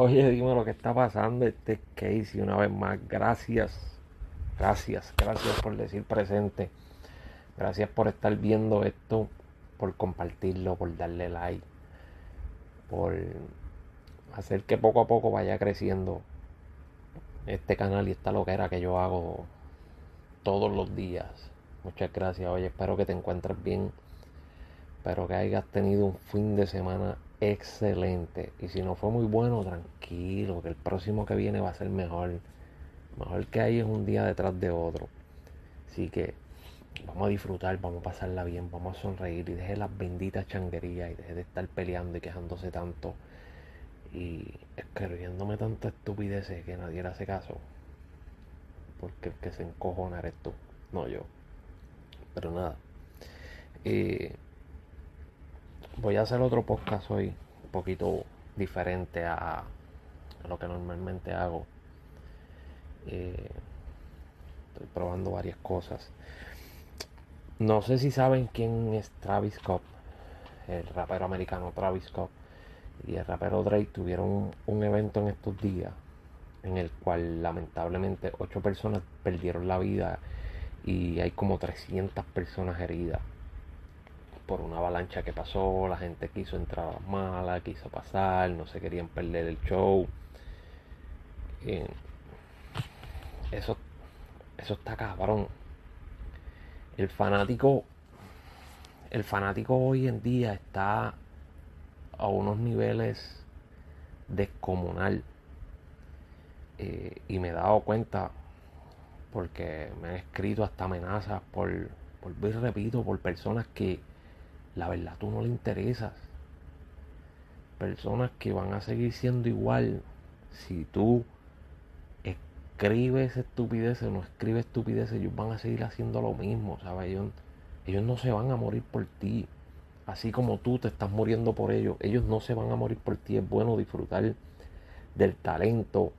Oye, dime lo que está pasando. Este Casey, una vez más, gracias. Gracias, gracias por decir presente. Gracias por estar viendo esto, por compartirlo, por darle like, por hacer que poco a poco vaya creciendo este canal y esta loquera que yo hago todos los días. Muchas gracias. Oye, espero que te encuentres bien. Espero que hayas tenido un fin de semana excelente. Y si no fue muy bueno, tranquilo, que el próximo que viene va a ser mejor. Mejor que ahí es un día detrás de otro. Así que vamos a disfrutar, vamos a pasarla bien, vamos a sonreír y deje las benditas changuerías y deje de estar peleando y quejándose tanto y escribiéndome tanta estupidez que nadie le hace caso. Porque el que se encojona eres tú, no yo. Pero nada. Eh, voy a hacer otro podcast hoy, un poquito diferente a, lo que normalmente hago. Eh, estoy probando varias cosas. No sé si saben quién es Travis Scott, el rapero americano Travis Scott y el rapero Drake tuvieron un, evento en estos días en el cual lamentablemente ocho personas perdieron la vida y hay como 300 personas heridas por una avalancha que pasó, la gente quiso entrar mala, quiso pasar, no se querían perder el show. Eso, eso está cabrón. El fanático, el fanático hoy en día está a unos niveles descomunal. Eh, y me he dado cuenta porque me han escrito hasta amenazas por, por repito, por personas que la verdad tú no le interesas. Personas que van a seguir siendo igual si tú escribes estupideces o no escribes estupideces, ellos van a seguir haciendo lo mismo, ¿sabes? Ellos, ellos no se van a morir por ti así como tú te estás muriendo por ellos, ellos no se van a morir por ti. Es bueno disfrutar del talento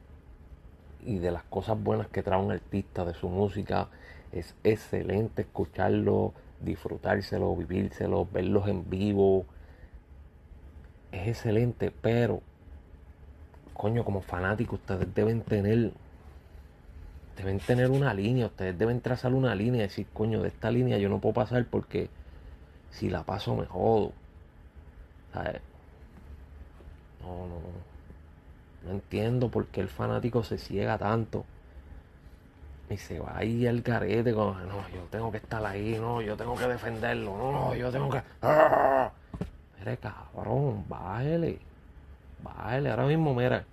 y de las cosas buenas que trae un artista, de su música. Es excelente escucharlo, disfrutárselo, vivírselo, verlos en vivo. Es excelente, pero, coño, como fanático, ustedes deben tener deben tener una línea, ustedes deben trazar una línea y decir, coño, de esta línea yo no puedo pasar porque si la paso me jodo. No, no. No entiendo por qué el fanático se ciega tanto. Y se va ahí al carete con, no, yo tengo que estar ahí, no, yo tengo que defenderlo, no, yo tengo que... ¡Ah! Mire, cabrón, bájele. Bájele, ahora mismo, mira.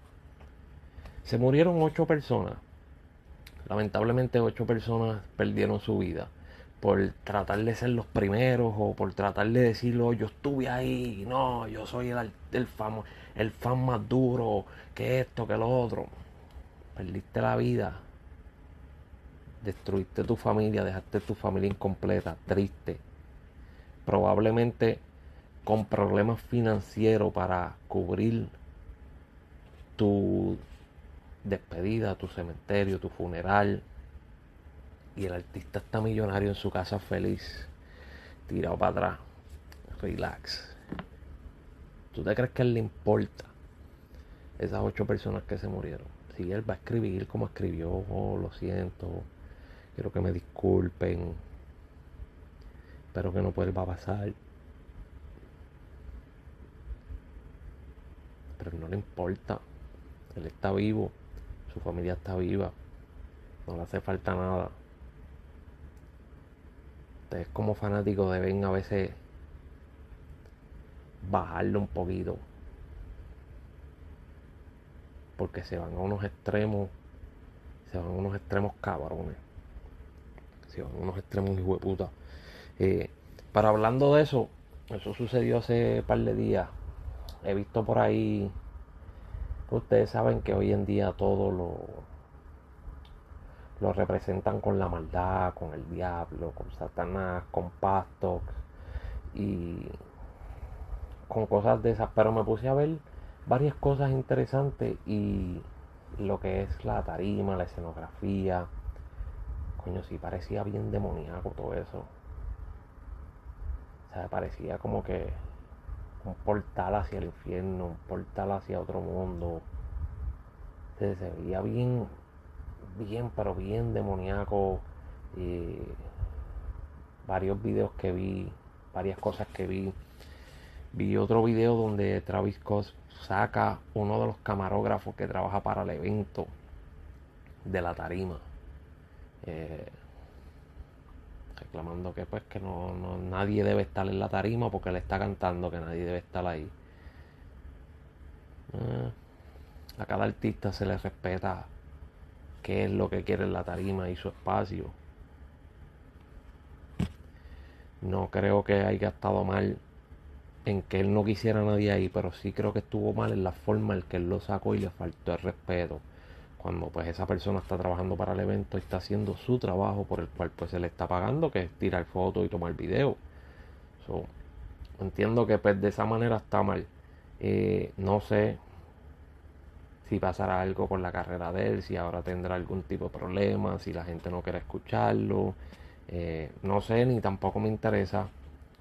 Se murieron ocho personas. Lamentablemente ocho personas perdieron su vida por tratar de ser los primeros o por tratar de decirlo, yo estuve ahí, no, yo soy el, el, el fan más duro, que esto, que lo otro. Perdiste la vida, destruiste tu familia, dejaste tu familia incompleta, triste. Probablemente con problemas financieros para cubrir tu despedida, tu cementerio, tu funeral, y el artista está millonario en su casa feliz, tirado para atrás, relax. ¿Tú te crees que él le importa esas ocho personas que se murieron? Si él va a escribir como escribió, oh, lo siento, quiero que me disculpen, espero que no vuelva a pasar. Pero no le importa, él está vivo, su familia está viva, no le hace falta nada ustedes como fanáticos deben a veces bajarlo un poquito. Porque se van a unos extremos. Se van a unos extremos cabrones. Unos extremos hijo de puta. Eh, para hablando de eso, eso sucedió hace par de días. He visto por ahí. Ustedes saben que hoy en día todo lo lo representan con la maldad, con el diablo, con Satanás, con pastos y con cosas de esas. Pero me puse a ver varias cosas interesantes y lo que es la tarima, la escenografía. Coño, sí parecía bien demoníaco todo eso. O sea, parecía como que un portal hacia el infierno, un portal hacia otro mundo. se veía bien, bien, pero bien demoníaco. Y varios videos que vi, varias cosas que vi. Vi otro video donde Travis Scott saca uno de los camarógrafos que trabaja para el evento de la tarima. Eh, reclamando que pues que no, nadie debe estar en la tarima porque le está cantando que nadie debe estar ahí. Eh, a cada artista se le respeta qué es lo que quiere en la tarima y su espacio. No creo que haya estado mal en que él no quisiera a nadie ahí, pero sí creo que estuvo mal en la forma en que él lo sacó y le faltó el respeto. Cuando pues esa persona está trabajando para el evento está haciendo su trabajo por el cual pues se le está pagando, que es tirar fotos y tomar video. entiendo que pues de esa manera está mal. Eh, no sé si pasará algo con la carrera de él, si ahora tendrá algún tipo de problema, si la gente no quiere escucharlo. Eh, no sé ni tampoco me interesa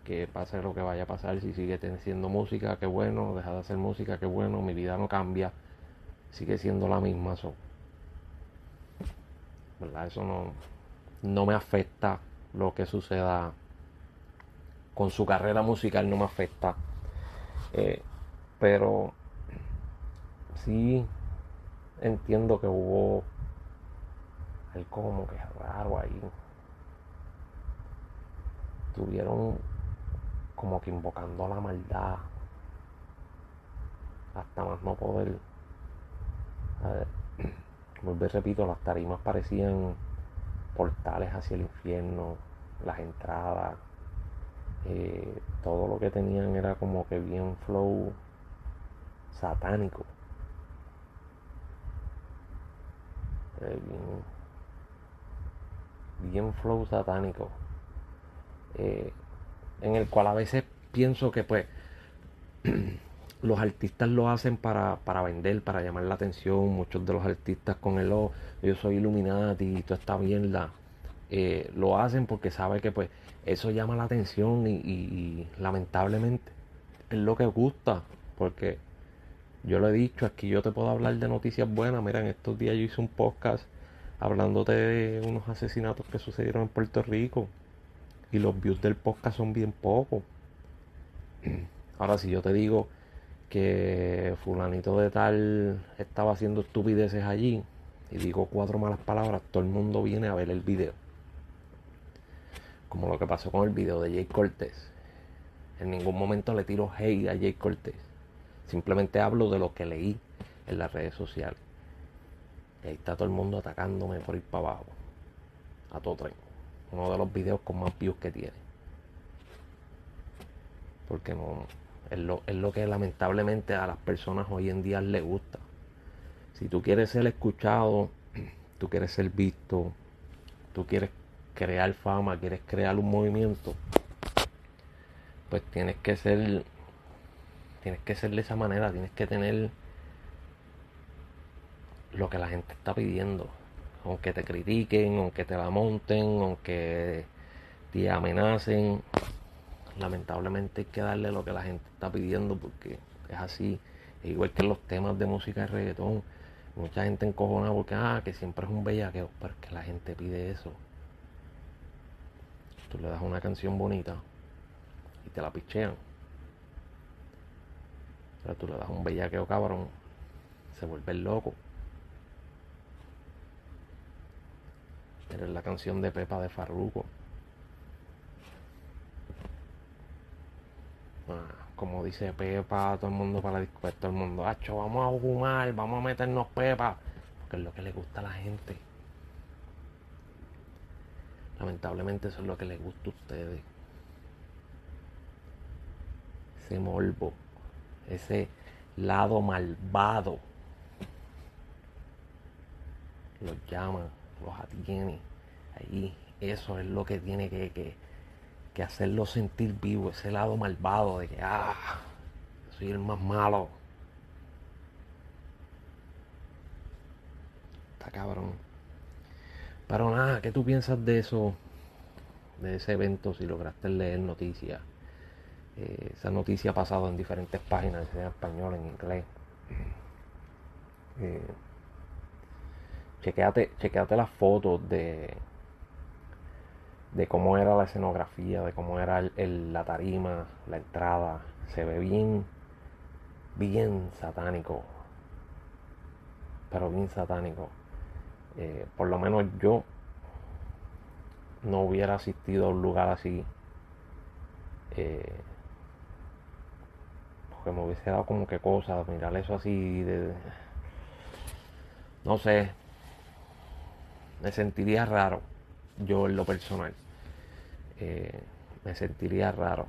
que pase lo que vaya a pasar. Si sigue haciendo música, qué bueno. Deja de hacer música, qué bueno. Mi vida no cambia. Sigue siendo la misma. ¿Verdad? Eso no, no me afecta lo que suceda con su carrera musical. No me afecta. Eh, pero sí entiendo que hubo el como que raro ahí. Tuvieron como que invocando la maldad hasta más no poder. Vuelvo y repito, las tarimas parecían portales hacia el infierno, las entradas, eh, todo lo que tenían era como que bien flow satánico. Eh, bien, bien flow satánico. Eh, en el cual a veces pienso que pues los artistas lo hacen para, vender, para llamar la atención. Muchos de los artistas con el oh, yo soy Illuminati toda esta mierda, eh, lo hacen porque saben que pues eso llama la atención y, lamentablemente es lo que gusta. Porque yo lo he dicho, aquí yo te puedo hablar de noticias buenas. Mira, en estos días yo hice un podcast hablándote de unos asesinatos que sucedieron en Puerto Rico y los views del podcast son bien pocos. Ahora, si yo te digo que fulanito de tal estaba haciendo estupideces allí y digo cuatro malas palabras, todo el mundo viene a ver el video. Como lo que pasó con el video de Jay Cortés. En ningún momento le tiro hate a Jay Cortés. Simplemente hablo de lo que leí en las redes sociales. Y ahí está todo el mundo atacándome por ir para abajo. A todo tren uno de los videos con más views que tiene. Porque no es lo, es lo que lamentablemente a las personas hoy en día les gusta. Si tú quieres ser escuchado, tú quieres ser visto, tú quieres crear fama, quieres crear un movimiento, pues tienes que ser tienes que ser de esa manera, tienes que tener lo que la gente está pidiendo aunque te critiquen, aunque te la monten, aunque te amenacen, lamentablemente hay que darle lo que la gente está pidiendo porque es así. igual que los temas de música de reggaetón, mucha gente encojona porque, ah, que siempre es un bellaqueo, pero es que la gente pide eso. Tú le das una canción bonita y te la pichean. Pero tú le das un bellaqueo cabrón, se vuelve loco. Eres la canción de Pepa de Farruko. Como dice Pepa, todo el mundo para la discoteca, todo el mundo, hacho, vamos a fumar, vamos a meternos Pepa, porque es lo que le gusta a la gente. Lamentablemente eso es lo que les gusta a ustedes. Ese morbo, ese lado malvado. Los llaman los atiene ahí. Eso es lo que tiene que, hacerlo sentir vivo, ese lado malvado de que, ah, soy el más malo. Está cabrón. Pero nada, ¿qué tú piensas de eso? De ese evento, si lograste leer noticias. Eh, esa noticia ha pasado en diferentes páginas, en español, en inglés. Eh, chequeate, chequeate las fotos de, de cómo era la escenografía, de cómo era el, la tarima, la entrada. Se ve bien, bien satánico. Pero bien satánico. Eh, por lo menos yo no hubiera asistido a un lugar así. Eh, porque me hubiese dado como que cosas, mirar eso así de, no sé, me sentiría raro, yo en lo personal. Eh, me sentiría raro.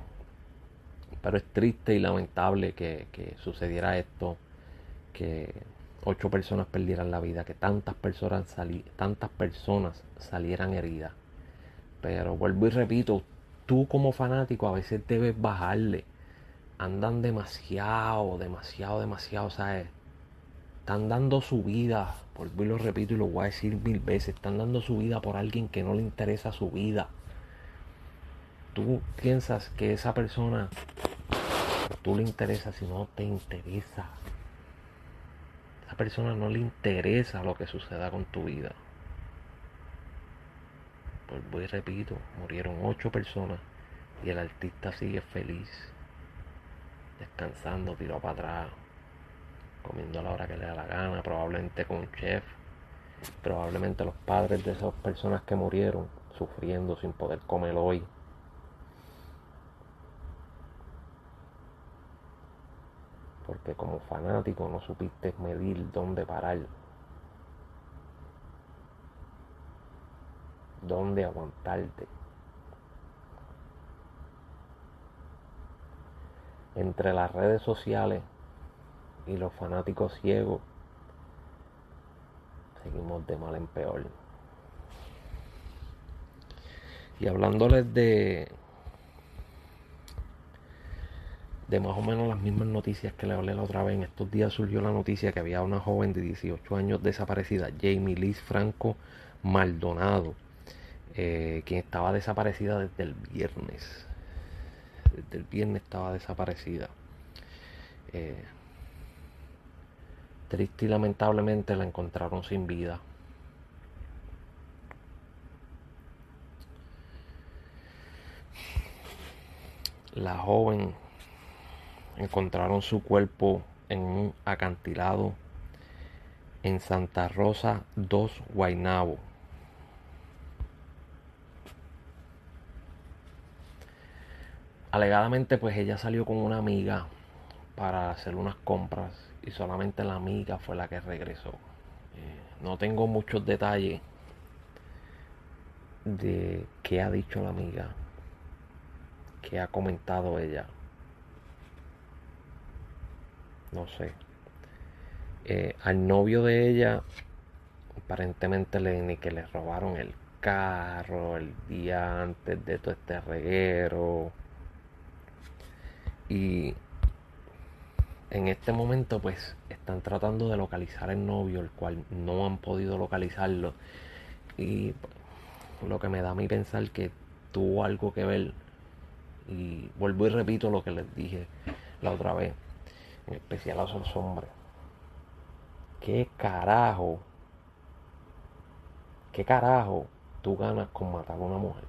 Pero es triste y lamentable que, sucediera esto, que ocho personas perdieran la vida, que tantas personas, tantas personas salieran heridas. Pero vuelvo y repito, tú como fanático a veces debes bajarle. Andan demasiado, demasiado, demasiado, ¿sabes? Están dando su vida, vuelvo y lo repito y lo voy a decir mil veces, están dando su vida por alguien que no le interesa su vida. Tú piensas que esa persona, tú le interesa si no te interesa. Esa persona no le interesa lo que suceda con tu vida. Vuelvo y repito, murieron ocho personas y el artista sigue feliz, descansando, tirado para atrás comiendo a la hora que le da la gana, probablemente con un chef, probablemente los padres de esas personas que murieron sufriendo sin poder comer hoy. Porque como fanático no supiste medir dónde parar. Dónde aguantarte. Entre las redes sociales y los fanáticos ciegos seguimos de mal en peor. Y hablándoles de de más o menos las mismas noticias que le hablé la otra vez. En estos días surgió la noticia que había una joven de 18 años desaparecida, Jamie Liz Franco Maldonado, eh, quien estaba desaparecida desde el viernes. Desde el viernes estaba desaparecida. Eh, Triste y lamentablemente la encontraron sin vida. La joven encontraron su cuerpo en un acantilado en Santa Rosa 2, Guaynabo. Alegadamente pues ella salió con una amiga para hacer unas compras y solamente la amiga fue la que regresó. Eh, no tengo muchos detalles de qué ha dicho la amiga, qué ha comentado ella. No sé. Eh, al novio de ella, aparentemente le, ni que le robaron el carro el día antes de todo este reguero. Y en este momento pues están tratando de localizar el novio, el cual no han podido localizarlo. Y lo que me da a mí pensar que tuvo algo que ver. Y vuelvo y repito lo que les dije la otra vez, en especial a esos hombres. ¿Qué carajo? ¿Qué carajo tú ganas con matar a una mujer?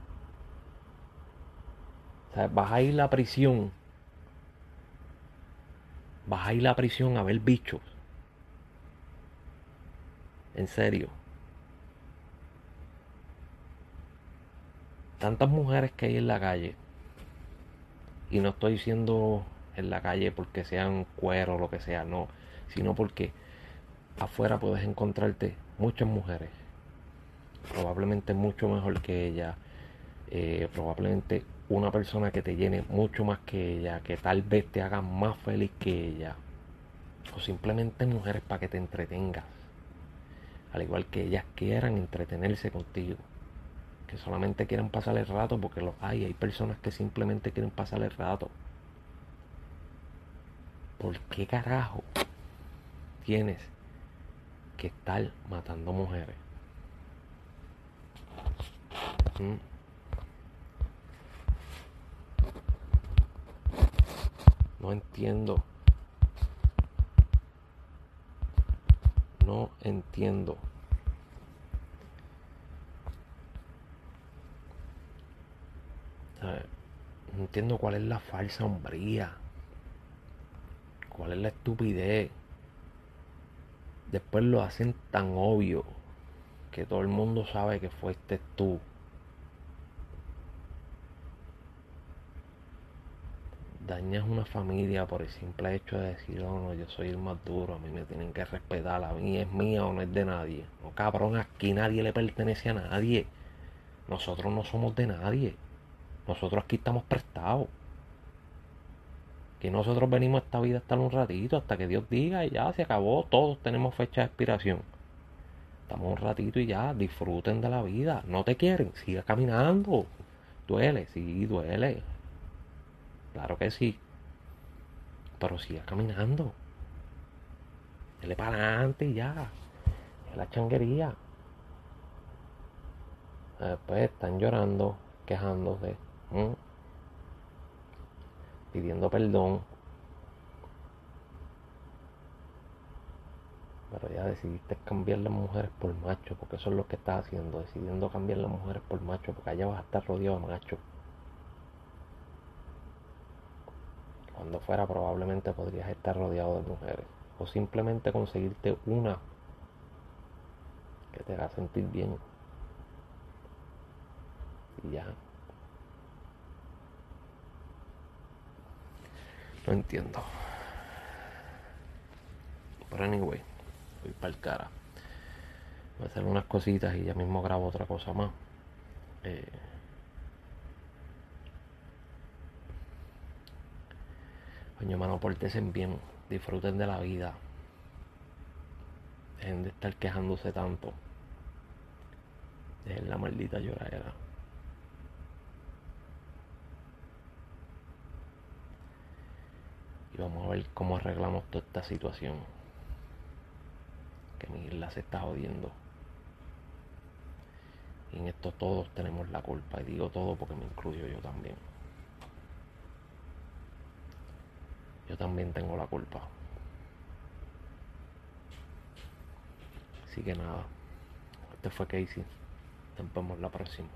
O sea, vas a ir a la prisión vas a ir a la prisión a ver bichos. En serio. Tantas mujeres que hay en la calle. Y no estoy diciendo en la calle porque sean cuero o lo que sea, no. Sino porque afuera puedes encontrarte muchas mujeres. Probablemente mucho mejor que ella. Eh, probablemente una persona que te llene mucho más que ella, que tal vez te haga más feliz que ella, o simplemente mujeres para que te entretengas, al igual que ellas quieran entretenerse contigo, que solamente quieran pasar el rato, porque los hay, hay personas que simplemente quieren pasar el rato. ¿por qué carajo tienes que estar matando mujeres? ¿Mm? No entiendo. No entiendo. No entiendo cuál es la falsa hombría. ¿Cuál es la estupidez? Después lo hacen tan obvio que todo el mundo sabe que fuiste tú. Dañas una familia por el simple hecho de decir, oh, no, yo soy el más duro, a mí me tienen que respetar, a mí es mía o no es de nadie. No, cabrón, aquí nadie le pertenece a nadie. Nosotros no somos de nadie. Nosotros aquí estamos prestados que nosotros venimos a esta vida hasta un ratito, hasta que Dios diga y ya se acabó, todos tenemos fecha de expiración. Estamos un ratito y ya, disfruten de la vida. No te quieren, siga caminando. Duele, sí, duele. Claro que sí. Pero siga caminando. Dele para adelante y ya. Es la changuería. Después están llorando, quejándose pidiendo perdón. Pero ya decidiste cambiar las mujeres por macho, porque eso es lo que estás haciendo, decidiendo cambiar las mujeres por macho, porque allá vas a estar rodeado de macho. Cuando fuera probablemente podrías estar rodeado de mujeres. O simplemente conseguirte una que te haga sentir bien. Y ya. No entiendo. Pero anyway, voy para el cara. Voy a hacer unas cositas y ya mismo grabo otra cosa más. Eh, coño, mano, portesen bien. Disfruten de la vida. Dejen de estar quejándose tanto. Dejen la maldita lloradera. Vamos a ver cómo arreglamos toda esta situación. Que mi isla se está jodiendo. Y en esto todos tenemos la culpa. Y digo todo porque me incluyo yo también. Yo también tengo la culpa. Así que nada. Este fue Casey. Nos vemos la próxima.